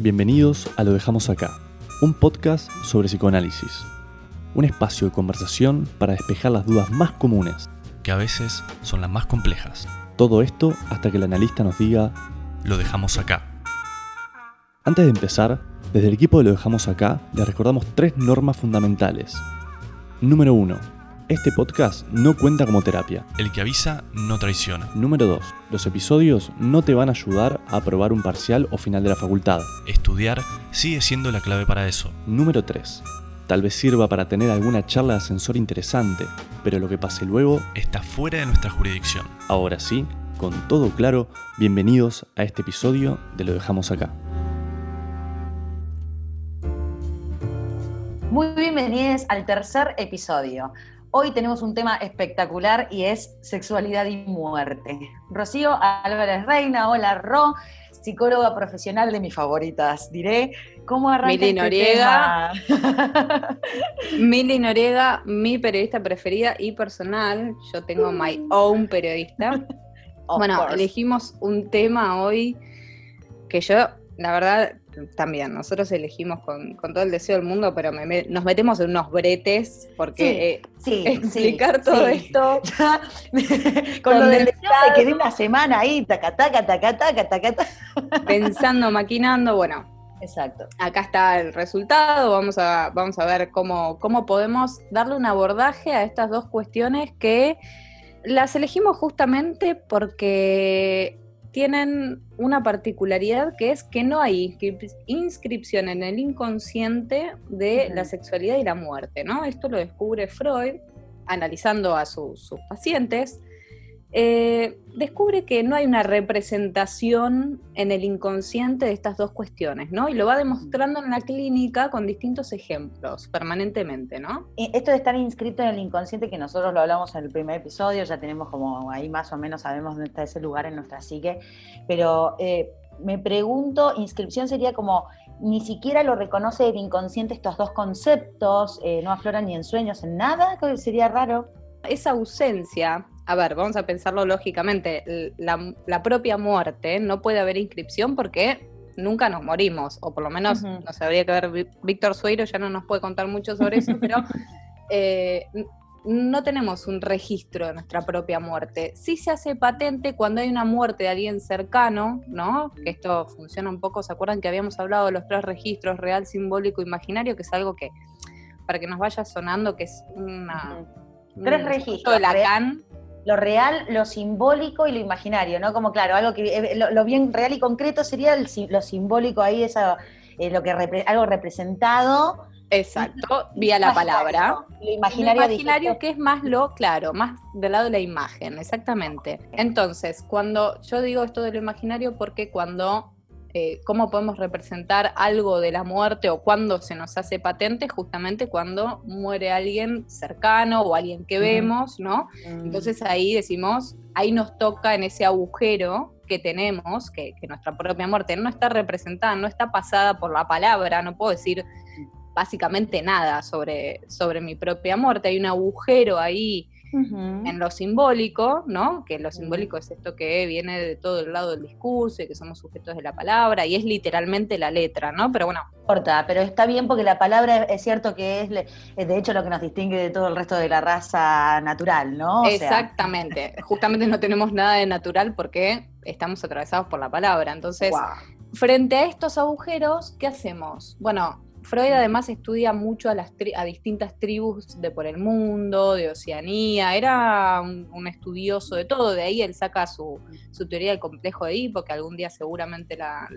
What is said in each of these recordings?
Bienvenidos a Lo Dejamos Acá, un podcast sobre psicoanálisis. Un espacio de conversación para despejar las dudas más comunes, que a veces son las más complejas. Todo esto hasta que el analista nos diga, lo dejamos acá. Antes de empezar, desde el equipo de Lo Dejamos Acá les recordamos tres normas fundamentales. Número 1 este podcast no cuenta como terapia. El que avisa no traiciona. Número 2. Los episodios no te van a ayudar a aprobar un parcial o final de la facultad. Estudiar sigue siendo la clave para eso. Número 3. Tal vez sirva para tener alguna charla de ascensor interesante, pero lo que pase luego está fuera de nuestra jurisdicción. Ahora sí, con todo claro, bienvenidos a este episodio de Lo Dejamos Acá. Muy bienvenidos al tercer episodio. Hoy tenemos un tema espectacular y es sexualidad y muerte. Rocío Álvarez Reina, hola Ro, psicóloga profesional de mis favoritas, diré. ¿Cómo arranca Mili este Noriega. Mili Noriega, mi periodista preferida y personal. Yo tengo my own periodista. bueno, elegimos un tema hoy que yo, la verdad, también, nosotros elegimos con, todo el deseo del mundo, pero nos metemos en unos bretes porque sí, eh, explicar todo esto. con lo del deseo de que de una semana ahí, taca, taca, taca, taca, taca, Pensando, maquinando, bueno. Exacto. Acá está el resultado, vamos a, vamos a ver cómo, cómo podemos darle un abordaje a estas dos cuestiones que las elegimos justamente porque tienen una particularidad que es que no hay inscripción en el inconsciente de la sexualidad y la muerte, ¿no? Esto lo descubre Freud analizando a sus pacientes eh, descubre que no hay una representación en el inconsciente de estas dos cuestiones, ¿no? Y lo va demostrando en la clínica con distintos ejemplos, permanentemente, ¿no? Esto de estar inscrito en el inconsciente, que nosotros lo hablamos en el primer episodio, ya tenemos como ahí más o menos sabemos dónde está ese lugar en nuestra psique, pero eh, me pregunto, inscripción sería como ni siquiera lo reconoce el inconsciente estos dos conceptos, eh, no afloran ni en sueños, en nada, sería raro. Esa ausencia a ver, vamos a pensarlo lógicamente, la, propia muerte no puede haber inscripción porque nunca nos morimos, o por lo menos no sabría que ver, Víctor Sueiro ya no nos puede contar mucho sobre eso, pero eh, no tenemos un registro de nuestra propia muerte. Sí se hace patente cuando hay una muerte de alguien cercano, ¿no? Que esto funciona un poco, ¿se acuerdan que habíamos hablado de los tres registros, real, simbólico, imaginario? Que es algo que, para que nos vaya sonando, que es una... Tres registros. De Lacan, lo real, lo simbólico y lo imaginario, ¿no? Como claro, algo que eh, lo, bien real y concreto sería lo simbólico ahí, esa, eh, lo que algo representado. Exacto, vía la palabra. Lo imaginario, lo imaginario que es más lo claro, más del lado de la imagen, exactamente. Entonces, cuando yo digo esto de lo imaginario, porque cuando eh, cómo podemos representar algo de la muerte o cuándo se nos hace patente, justamente cuando muere alguien cercano o alguien que vemos, ¿no? Mm. Entonces ahí decimos, ahí nos toca en ese agujero que tenemos, que, nuestra propia muerte no está representada, no está pasada por la palabra, no puedo decir básicamente nada sobre, sobre mi propia muerte, hay un agujero ahí en lo simbólico, ¿no? Que lo simbólico es esto que viene de todo el lado del discurso y que somos sujetos de la palabra y es literalmente la letra, ¿no? Pero bueno. Corta, pero está bien porque la palabra es cierto que es, de hecho lo que nos distingue de todo el resto de la raza natural, ¿no? Exactamente. Justamente no tenemos nada de natural porque estamos atravesados por la palabra. Entonces, frente a estos agujeros, ¿qué hacemos? Bueno, Freud además estudia mucho a, las a distintas tribus de por el mundo, de Oceanía, era un, estudioso de todo, de ahí él saca su, teoría del complejo de Edipo, que algún día seguramente la,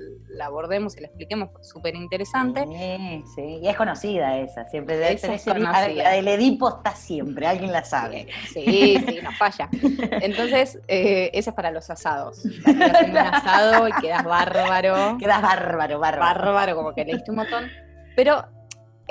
abordemos y la expliquemos, súper interesante. Sí, sí, y es conocida esa, siempre debe esa es La del Edipo está siempre, alguien la sabe. Sí, sí, no falla. Entonces, eh, esa es para los asados. un asado y quedas bárbaro. Quedas bárbaro, bárbaro. Bárbaro, como que leíste un montón. Pero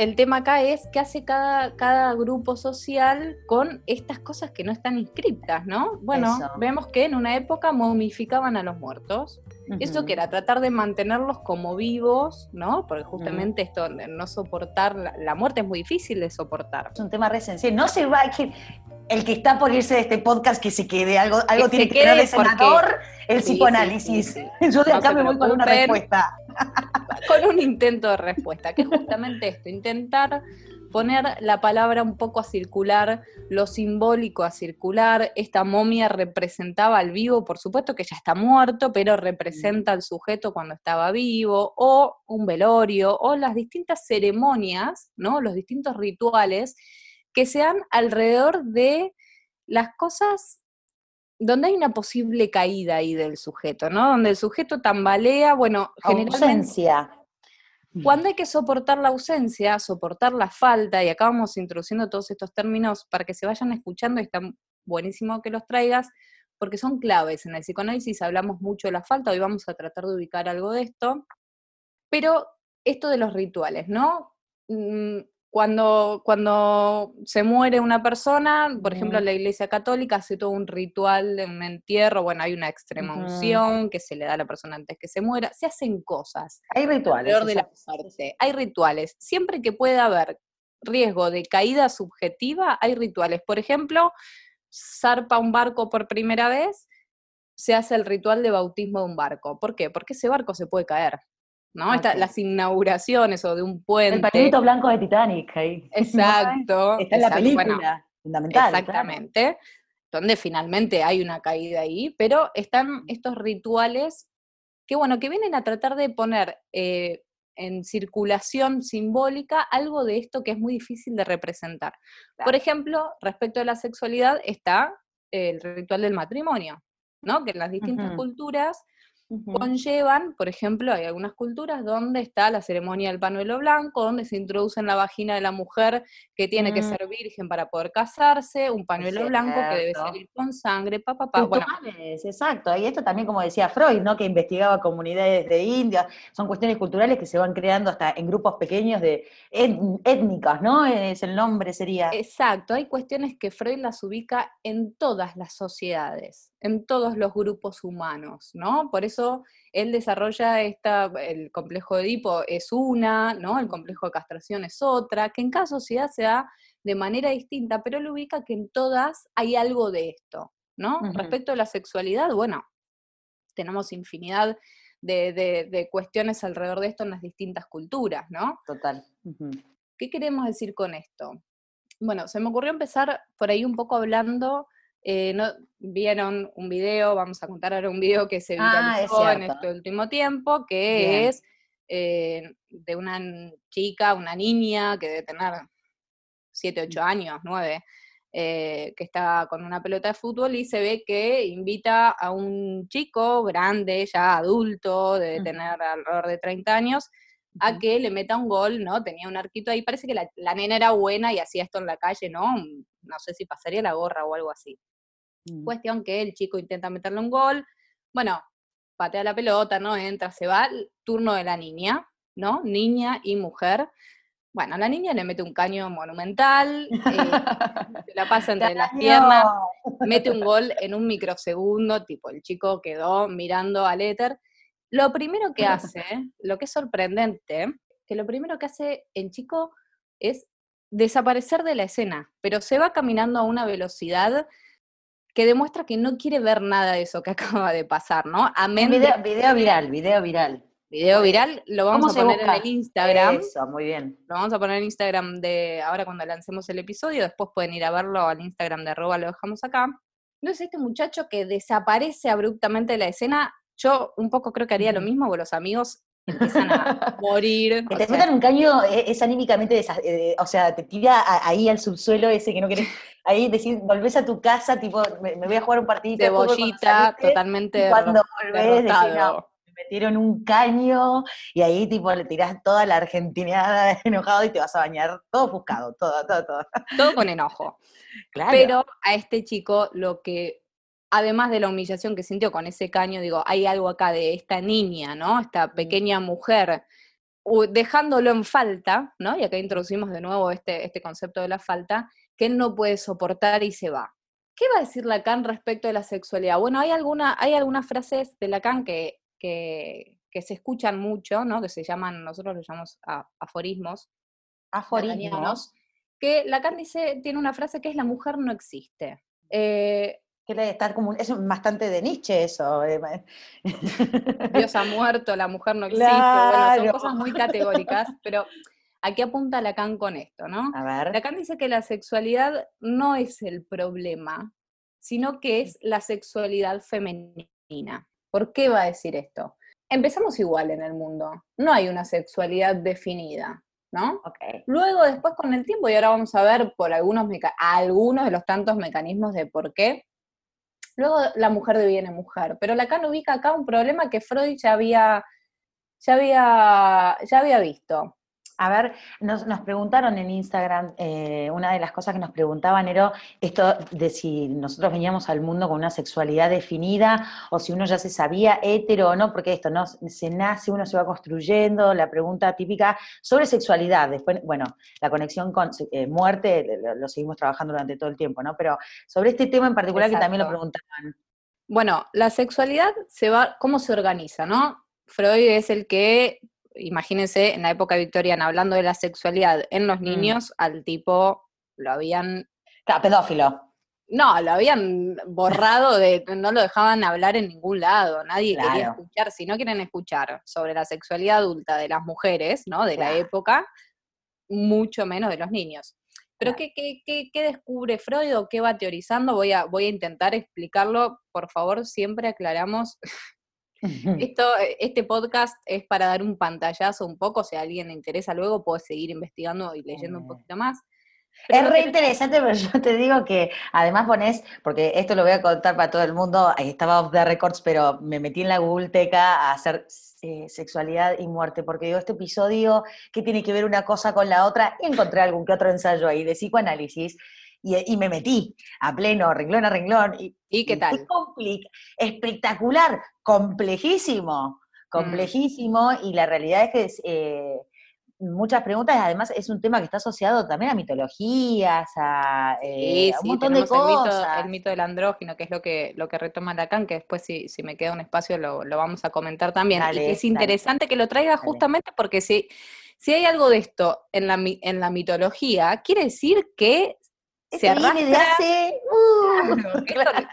el tema acá es qué hace cada, cada grupo social con estas cosas que no están inscritas, ¿no? Bueno, vemos que en una época momificaban a los muertos. Eso que era tratar de mantenerlos como vivos, ¿no? Porque justamente esto, no soportar, la, muerte es muy difícil de soportar. Es un tema re No se va, a el que está por irse de este podcast que se quede, algo, algo tiene que tener de senador, el psicoanálisis. Yo de acá me voy con una respuesta. Con un intento de respuesta, que es justamente esto, intentar poner la palabra un poco a circular, lo simbólico a circular. Esta momia representaba al vivo, por supuesto que ya está muerto, pero representa al sujeto cuando estaba vivo, o un velorio, o las distintas ceremonias, ¿no? Los distintos rituales que sean alrededor de las cosas donde hay una posible caída ahí del sujeto, ¿no? Donde el sujeto tambalea, bueno, generalmente... Cuando hay que soportar la ausencia, soportar la falta, y acá vamos introduciendo todos estos términos para que se vayan escuchando, y está buenísimo que los traigas, porque son claves. En el psicoanálisis hablamos mucho de la falta, hoy vamos a tratar de ubicar algo de esto, pero esto de los rituales, ¿no? Cuando, cuando se muere una persona, por ejemplo, la Iglesia Católica hace todo un ritual de un entierro, bueno, hay una extrema unción que se le da a la persona antes que se muera, se hacen cosas. Hay rituales. De la Hay rituales. Siempre que pueda haber riesgo de caída subjetiva, hay rituales. Por ejemplo, zarpa un barco por primera vez, se hace el ritual de bautismo de un barco. ¿Por qué? Porque ese barco se puede caer. ¿No? las inauguraciones o de un puente. El pañuelito blanco de Titanic ahí. Exacto. Está en la película, fundamental. Exactamente. Donde finalmente hay una caída ahí, pero están estos rituales que, bueno, que vienen a tratar de poner eh, en circulación simbólica algo de esto que es muy difícil de representar. Por ejemplo, respecto a la sexualidad está el ritual del matrimonio, ¿no? Que en las distintas culturas conllevan, por ejemplo, hay algunas culturas donde está la ceremonia del panuelo blanco, donde se introduce en la vagina de la mujer que tiene que mm. ser virgen para poder casarse, un panuelo blanco que debe salir con sangre, papá, papá. Bueno. exacto, y esto también como decía Freud, ¿no? que investigaba comunidades de India, son cuestiones culturales que se van creando hasta en grupos pequeños de étnicas, ¿no? Es el nombre sería. Exacto, hay cuestiones que Freud las ubica en todas las sociedades en todos los grupos humanos, ¿no? Por eso él desarrolla esta, el complejo de Edipo es una, ¿no? El complejo de castración es otra, que en cada sociedad se da de manera distinta, pero él ubica que en todas hay algo de esto, ¿no? Respecto a la sexualidad, bueno, tenemos infinidad de, cuestiones alrededor de esto en las distintas culturas, ¿no? Total. ¿Qué queremos decir con esto? Bueno, se me ocurrió empezar por ahí un poco hablando eh, no, vieron un video, vamos a contar ahora un video que se ah, viralizó en este último tiempo, que es eh, de una chica, una niña que debe tener 7, 8 mm. años, 9, eh, que está con una pelota de fútbol y se ve que invita a un chico grande, ya adulto, debe tener alrededor de 30 años, a que le meta un gol, ¿no? Tenía un arquito ahí, parece que la, la, nena era buena y hacía esto en la calle, ¿no? No sé si pasaría la gorra o algo así. Mm. Cuestión que el chico intenta meterle un gol, bueno, patea la pelota, ¿no? Entra, se va, turno de la niña, ¿no? Niña y mujer. Bueno, la niña le mete un caño monumental, eh, se la pasa entre las piernas, mete un gol en un microsegundo, tipo el chico quedó mirando al éter. Lo primero que hace, lo que es sorprendente, que lo primero que hace el chico es desaparecer de la escena, pero se va caminando a una velocidad que demuestra que no quiere ver nada de eso que acaba de pasar, ¿no? Amén video, video viral, video viral. Video viral, lo vamos a poner en el Instagram. Eso, muy bien. Lo vamos a poner en Instagram de ahora cuando lancemos el episodio, después pueden ir a verlo al Instagram de arroba, lo dejamos acá. Entonces este muchacho que desaparece abruptamente de la escena, yo un poco creo que haría lo mismo, con los amigos empiezan a morir. te metan un caño e, es, anímicamente, eh, o sea, te tira ahí al subsuelo ese que no querés, ahí decir, volvés a tu casa, tipo, me, voy a jugar un partidito de bollita, totalmente cuando volvés, decís, no, me metieron un caño, y ahí tipo le tirás toda la argentinada enojado y te vas a bañar todo buscado, todo, todo, todo. Todo con enojo. Claro. Pero a este chico lo que además de la humillación que sintió con ese caño, digo, hay algo acá de esta niña, ¿no? Esta pequeña mujer, dejándolo en falta, ¿no? Y acá introducimos de nuevo este, este concepto de la falta, que él no puede soportar y se va. ¿Qué va a decir Lacan respecto de la sexualidad? Bueno, hay, alguna, hay algunas frases de Lacan que, que, se escuchan mucho, ¿no? Que se llaman, nosotros los llamamos aforismos. Aforismos. Que Lacan dice, tiene una frase que es la mujer no existe. Eh, estar como, es bastante de Nietzsche eso. Eh, Dios ha muerto, la mujer no existe, bueno, son cosas muy categóricas, pero ¿a qué apunta Lacan con esto, no? A ver. Lacan dice que la sexualidad no es el problema, sino que es la sexualidad femenina. ¿Por qué va a decir esto? Empezamos igual en el mundo, no hay una sexualidad definida. ¿no? Luego, después con el tiempo, y ahora vamos a ver por algunos, algunos de los tantos mecanismos de por qué, luego la mujer deviene mujer. Pero Lacan ubica acá un problema que Freud ya había, ya había, ya había visto. A ver, nos, preguntaron en Instagram, eh, una de las cosas que nos preguntaban era esto de si nosotros veníamos al mundo con una sexualidad definida o si uno ya se sabía hetero o no, porque esto no se nace, uno se va construyendo, la pregunta típica sobre sexualidad, después, bueno, la conexión con eh, muerte lo, seguimos trabajando durante todo el tiempo, ¿no? Pero sobre este tema en particular que también lo preguntaban. Bueno, la sexualidad se va, ¿cómo se organiza, no? Freud es el que imagínense en la época victoriana, hablando de la sexualidad en los mm. niños, al tipo lo habían... pedófilo. No, lo habían borrado, de, no lo dejaban hablar en ningún lado, nadie quería escuchar, si no quieren escuchar sobre la sexualidad adulta de las mujeres, ¿no? De la época, mucho menos de los niños. Pero ¿qué, qué, qué, qué descubre Freud o qué va teorizando? Voy a, voy a intentar explicarlo, por favor, siempre aclaramos esto, eh, este podcast es para dar un pantallazo un poco, si a alguien le interesa luego, puede seguir investigando y leyendo un poquito más. es re interesante, pero yo te digo que además pones, porque esto lo voy a contar para todo el mundo, estaba off the records, pero me metí en la Google Teca a hacer eh, sexualidad y muerte, porque digo, este episodio, ¿qué tiene que ver una cosa con la otra? Y encontré algún que otro ensayo ahí de psicoanálisis y, me metí a pleno, renglón a renglón. ¿Y, qué tal? espectacular, complejísimo, mm. complejísimo, y la realidad es que es, eh, muchas preguntas, además es un tema que está asociado también a mitologías, a, eh, un montón de cosas. El mito, del andrógino, que es lo que, lo que retoma Lacan, que después si, si me queda un espacio lo, vamos a comentar también. y es interesante que lo traiga justamente porque si, si hay algo de esto en la, en la mitología, quiere decir que se arrastra. hace. Uh.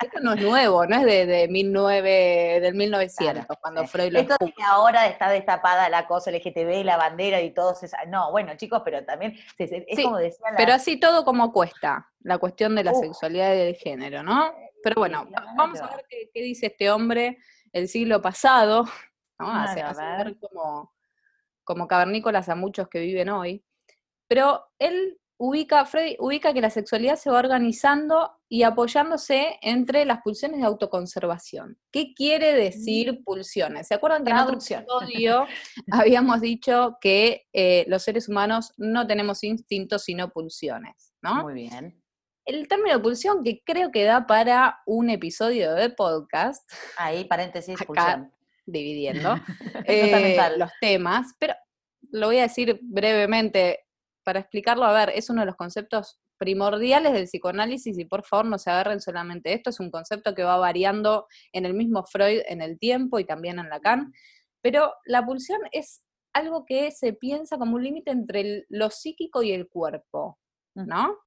esto, no es nuevo, no es de, de 19, del 1900, cuando Freud lo Esto que ahora está destapada la cosa LGTB, la bandera y todo eso. No, bueno, chicos, pero también es como decía Pero así todo como cuesta, la cuestión de la sexualidad y del género, ¿no? Pero bueno, vamos a ver qué, dice este hombre el siglo pasado, ¿no? Hace, ver como, como cavernícolas a muchos que viven hoy. Pero él ubica, Freud ubica que la sexualidad se va organizando y apoyándose entre las pulsiones de autoconservación. ¿Qué quiere decir mm. pulsiones? ¿Se acuerdan que en otro episodio habíamos dicho que eh, los seres humanos no tenemos instintos sino pulsiones? ¿no? Muy bien. El término pulsión que creo que da para un episodio de podcast. Ahí, paréntesis, pulsión. Dividiendo eh, los temas, pero lo voy a decir brevemente para explicarlo, a ver, es uno de los conceptos primordiales del psicoanálisis y por favor no se agarren solamente esto, es un concepto que va variando en el mismo Freud en el tiempo y también en Lacan, pero la pulsión es algo que se piensa como un límite entre lo psíquico y el cuerpo, ¿no?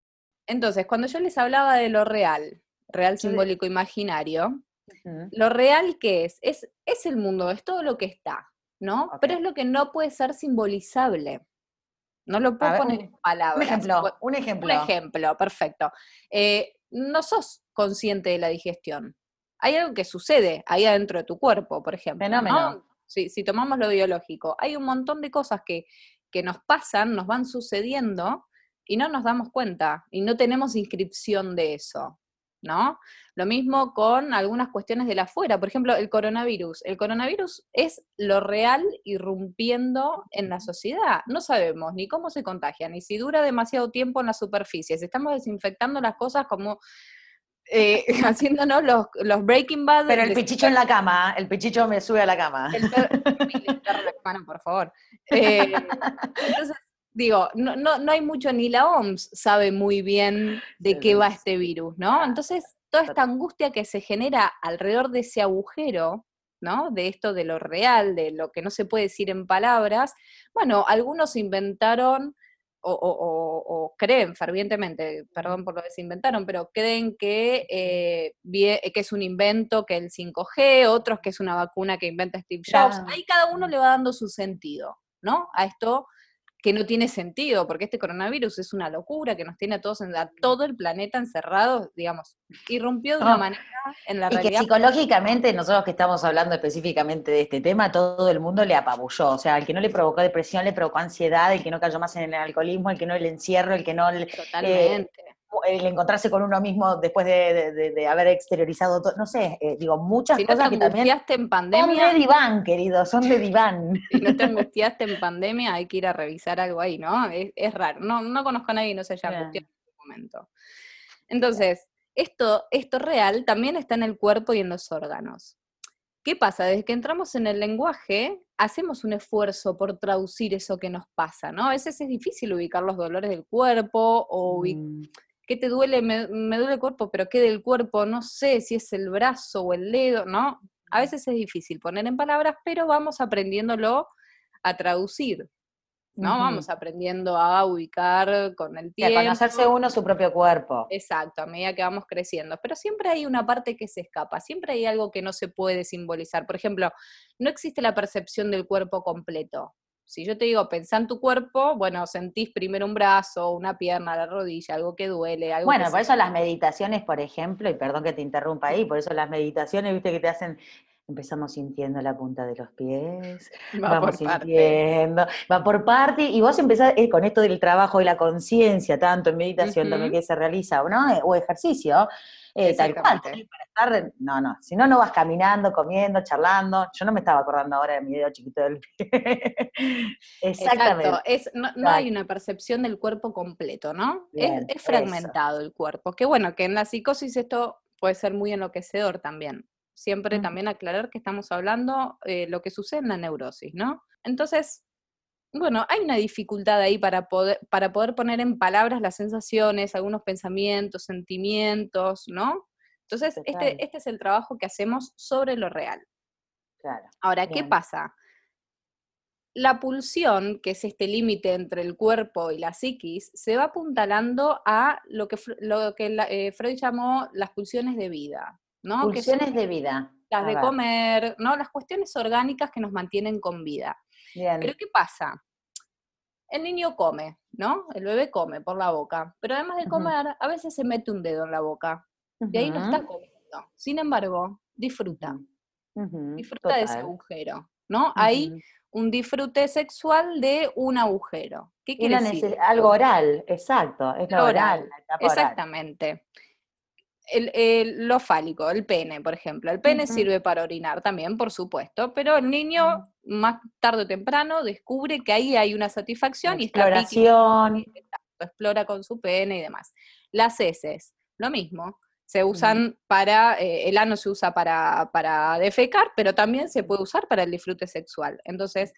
Entonces, cuando yo les hablaba de lo real, real simbólico imaginario, lo real que es? es, es el mundo, es todo lo que está, ¿no? Pero es lo que no puede ser simbolizable. No lo puedo poner en palabras. Un ejemplo, un ejemplo. Un ejemplo, perfecto. Eh, no sos consciente de la digestión. Hay algo que sucede ahí adentro de tu cuerpo, por ejemplo. Fenómeno. Si, si, tomamos lo biológico, hay un montón de cosas que, que nos pasan, nos van sucediendo y no nos damos cuenta y no tenemos inscripción de eso. ¿No? Lo mismo con algunas cuestiones de la afuera, por ejemplo, el coronavirus. El coronavirus es lo real irrumpiendo en la sociedad. No sabemos ni cómo se contagia, ni si dura demasiado tiempo en las superficies. Estamos desinfectando las cosas como eh, haciéndonos los, los, Breaking Bad. Pero el pichicho en la cama, el pichicho me sube a la cama. El perro, por favor. Eh, entonces, digo, no, no, no hay mucho, ni la OMS sabe muy bien de qué va este virus, ¿no? Entonces, toda esta angustia que se genera alrededor de ese agujero, ¿no? De esto de lo real, de lo que no se puede decir en palabras, bueno, algunos inventaron o, creen fervientemente, perdón por lo que se inventaron, pero creen que, eh, que es un invento, que el 5G, otros que es una vacuna que inventa Steve Jobs. Ahí cada uno le va dando su sentido, ¿no? A esto que no tiene sentido, porque este coronavirus es una locura que nos tiene a todos, en, a todo el planeta encerrados, digamos, irrumpió de una manera en la y realidad. que psicológicamente, nosotros que estamos hablando específicamente de este tema, todo el mundo le apabulló, o sea, el que no le provocó depresión, le provocó ansiedad, el que no cayó más en el alcoholismo, el que no el encierro, el que no... El, Totalmente. Eh, el encontrarse con uno mismo después de, haber exteriorizado todo, no sé, eh, digo, muchas si cosas no te que también en pandemia, son de diván, querido, son de diván. Si no te angustiaste en pandemia, hay que ir a revisar algo ahí, ¿no? Es, raro, no, no conozco a nadie que no se haya angustiado en ese momento. Entonces, esto, esto real también está en el cuerpo y en los órganos. ¿Qué pasa? Desde que entramos en el lenguaje, hacemos un esfuerzo por traducir eso que nos pasa, ¿no? A veces es difícil ubicar los dolores del cuerpo o mm. ¿Qué te duele? Me, duele el cuerpo, pero ¿qué del cuerpo? No sé si es el brazo o el dedo, ¿no? A veces es difícil poner en palabras, pero vamos aprendiéndolo a traducir, ¿no? Vamos aprendiendo a ubicar con el tiempo. a conocerse uno su propio cuerpo. Exacto, a medida que vamos creciendo. Pero siempre hay una parte que se escapa, siempre hay algo que no se puede simbolizar. Por ejemplo, no existe la percepción del cuerpo completo. Si yo te digo, pensá en tu cuerpo, bueno, sentís primero un brazo, una pierna, la rodilla, algo que duele, algo Bueno, por eso las meditaciones, por ejemplo, y perdón que te interrumpa ahí, por eso las meditaciones, viste, que te hacen empezamos sintiendo la punta de los pies, va vamos sintiendo, va por parte, y vos empezás eh, con esto del trabajo y la conciencia, tanto en meditación también que se realiza, ¿no? Eh, o ejercicio, eh, tal cual, para estar, no, no, si no, no vas caminando, comiendo, charlando, yo no me estaba acordando ahora de mi dedo chiquito del pie. Exactamente. Es, no, hay una percepción del cuerpo completo, ¿no? es, fragmentado el cuerpo, que bueno, que en la psicosis esto puede ser muy enloquecedor también. Siempre también aclarar que estamos hablando eh, lo que sucede en la neurosis, ¿no? Entonces, bueno, hay una dificultad ahí para poder, para poder poner en palabras las sensaciones, algunos pensamientos, sentimientos, ¿no? Entonces, este, este es el trabajo que hacemos sobre lo real. Claro. Ahora, ¿qué pasa? La pulsión, que es este límite entre el cuerpo y la psiquis, se va apuntalando a lo que, lo que eh, Freud llamó las pulsiones de vida, ¿no? Pulsiones de vida. Las de comer, ¿no? Las cuestiones orgánicas que nos mantienen con vida. Pero ¿qué pasa? El niño come, ¿no? El bebé come por la boca, pero además de comer, a veces se mete un dedo en la boca. Y ahí no está comiendo. Sin embargo, disfruta. Disfruta de ese agujero, ¿no? Hay un disfrute sexual de un agujero. ¿Qué quiere decir? Algo oral, exacto, es lo oral. Exactamente el, lo fálico, el pene, por ejemplo. El pene sirve para orinar también, por supuesto, pero el niño más tarde o temprano descubre que ahí hay una satisfacción y exploración. explora con su pene y demás. Las heces, lo mismo. Se usan para, eh, el ano se usa para, para defecar, pero también se puede usar para el disfrute sexual. Entonces,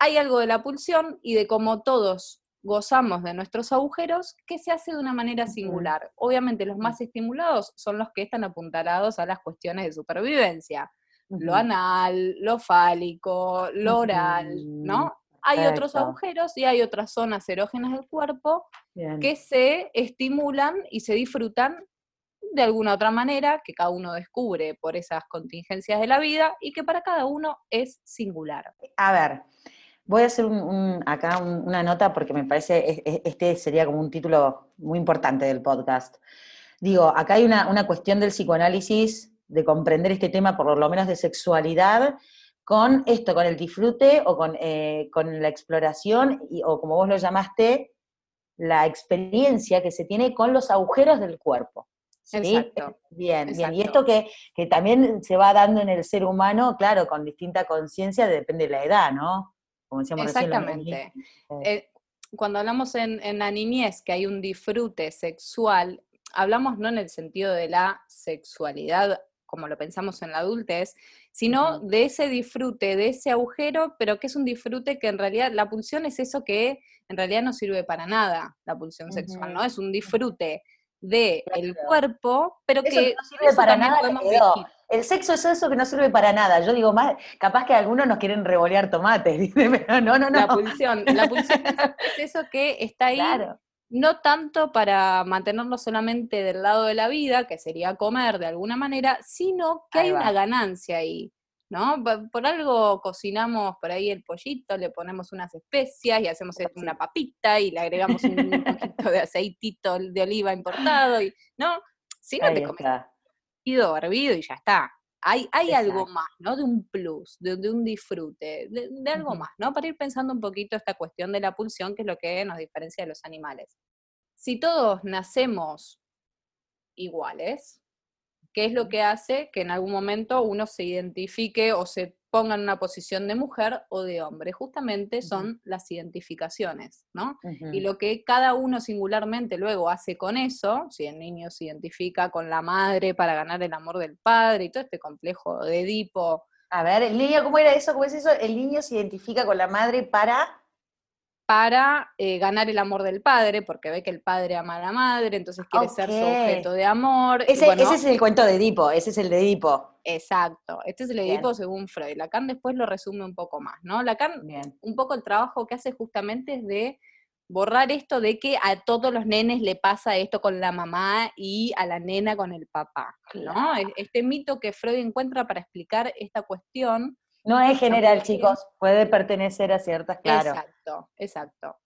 hay algo de la pulsión y de cómo todos gozamos de nuestros agujeros, que se hace de una manera singular. Obviamente los más estimulados son los que están apuntalados a las cuestiones de supervivencia. Lo anal, lo fálico, lo oral, ¿no? Hay otros agujeros y hay otras zonas erógenas del cuerpo que se estimulan y se disfrutan de alguna otra manera que cada uno descubre por esas contingencias de la vida y que para cada uno es singular. A ver, Voy a hacer acá una nota porque me parece, este sería como un título muy importante del podcast. Digo, acá hay una, cuestión del psicoanálisis, de comprender este tema, por lo menos de sexualidad, con esto, con el disfrute o con, eh, la exploración, o como vos lo llamaste, la experiencia que se tiene con los agujeros del cuerpo. Exacto. Bien, bien. Y esto que, que, también se va dando en el ser humano, claro, con distinta conciencia, depende de la edad, ¿no? Exactamente. Eh, cuando hablamos en, en la niñez que hay un disfrute sexual, hablamos no en el sentido de la sexualidad como lo pensamos en la adultez, sino de ese disfrute, de ese agujero, pero que es un disfrute que en realidad la pulsión es eso que en realidad no sirve para nada, la pulsión sexual, ¿no? Es un disfrute del el cuerpo, pero que no sirve para nada el sexo es eso que no sirve para nada. Yo digo, más, capaz que algunos nos quieren revolear tomates, pero no, no, no. La pulsión, la pulsión es eso que está ahí. No tanto para mantenernos solamente del lado de la vida, que sería comer de alguna manera, sino que hay una ganancia ahí. ¿no? Por, algo cocinamos por ahí el pollito, le ponemos unas especias y hacemos una papita y le agregamos un poquito de aceitito de oliva importado, y, ¿no? Si no te comes hervido y ya está. Hay, hay algo más, ¿no? De un plus, de, un disfrute, de, algo más, ¿no? Para ir pensando un poquito esta cuestión de la pulsión, que es lo que nos diferencia de los animales. Si todos nacemos iguales, ¿Qué es lo que hace que en algún momento uno se identifique o se ponga en una posición de mujer o de hombre? Justamente son las identificaciones, ¿no? Y lo que cada uno singularmente luego hace con eso, si el niño se identifica con la madre para ganar el amor del padre y todo este complejo de Edipo. A ver, el niño, ¿cómo era eso? ¿Cómo es eso? El niño se identifica con la madre para para eh, ganar el amor del padre, porque ve que el padre ama a la madre, entonces quiere ser su objeto de amor. Ese, es el cuento de Edipo, ese es el de Edipo. Exacto, este es el Edipo según Freud. Lacan después lo resume un poco más, ¿no? Lacan, un poco el trabajo que hace justamente es de borrar esto de que a todos los nenes le pasa esto con la mamá y a la nena con el papá, ¿no? Este mito que Freud encuentra para explicar esta cuestión no es general, chicos, puede pertenecer a ciertas, claro. Exacto, exacto.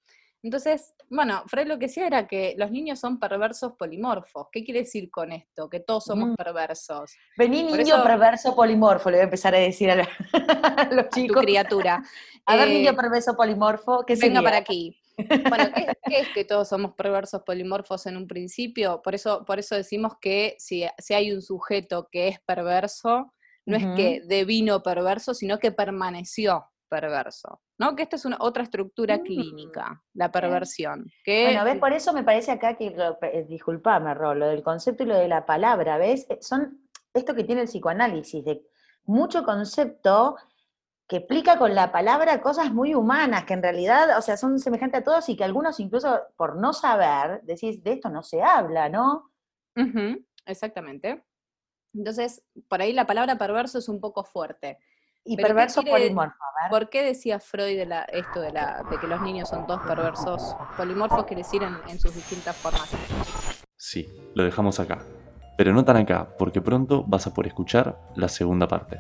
Entonces, bueno, Freud lo que decía era que los niños son perversos polimorfos. ¿Qué quiere decir con esto? Que todos somos mm. perversos. Vení niño perverso polimorfo, le voy a empezar a decir a, los chicos. A tu criatura. a ver, niño eh, perverso polimorfo, ¿qué Venga para aquí. Bueno, ¿qué, es que todos somos perversos polimorfos en un principio? Por eso, por eso decimos que si, si hay un sujeto que es perverso, no es que devino perverso, sino que permaneció perverso, ¿no? Que esta es una otra estructura mm, clínica, la perversión. Que, bueno, ¿ves? Por eso me parece acá que, eh, disculpame, Ro, lo del concepto y lo de la palabra, ¿ves? Eh, son esto que tiene el psicoanálisis, de mucho concepto que explica con la palabra cosas muy humanas, que en realidad, o sea, son semejantes a todos y que algunos incluso por no saber, decís, de esto no se habla, ¿no? exactamente. Entonces, por ahí la palabra perverso es un poco fuerte. Y perverso polimorfo, ¿Por qué decía Freud de esto de, la, de, que los niños son todos perversos? Polimorfos quiere decir en, en sus distintas formas. Sí, lo dejamos acá. Pero no tan acá, porque pronto vas a poder escuchar la segunda parte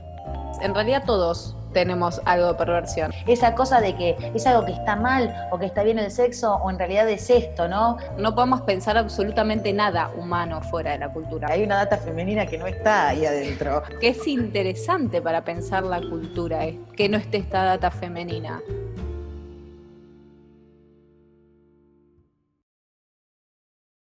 en realidad todos tenemos algo de perversión. Esa cosa de que es algo que está mal o que está bien el sexo o en realidad es esto, ¿no? No podemos pensar absolutamente nada humano fuera de la cultura. Hay una data femenina que no está ahí adentro. Que es interesante para pensar la cultura, que no esté esta data femenina.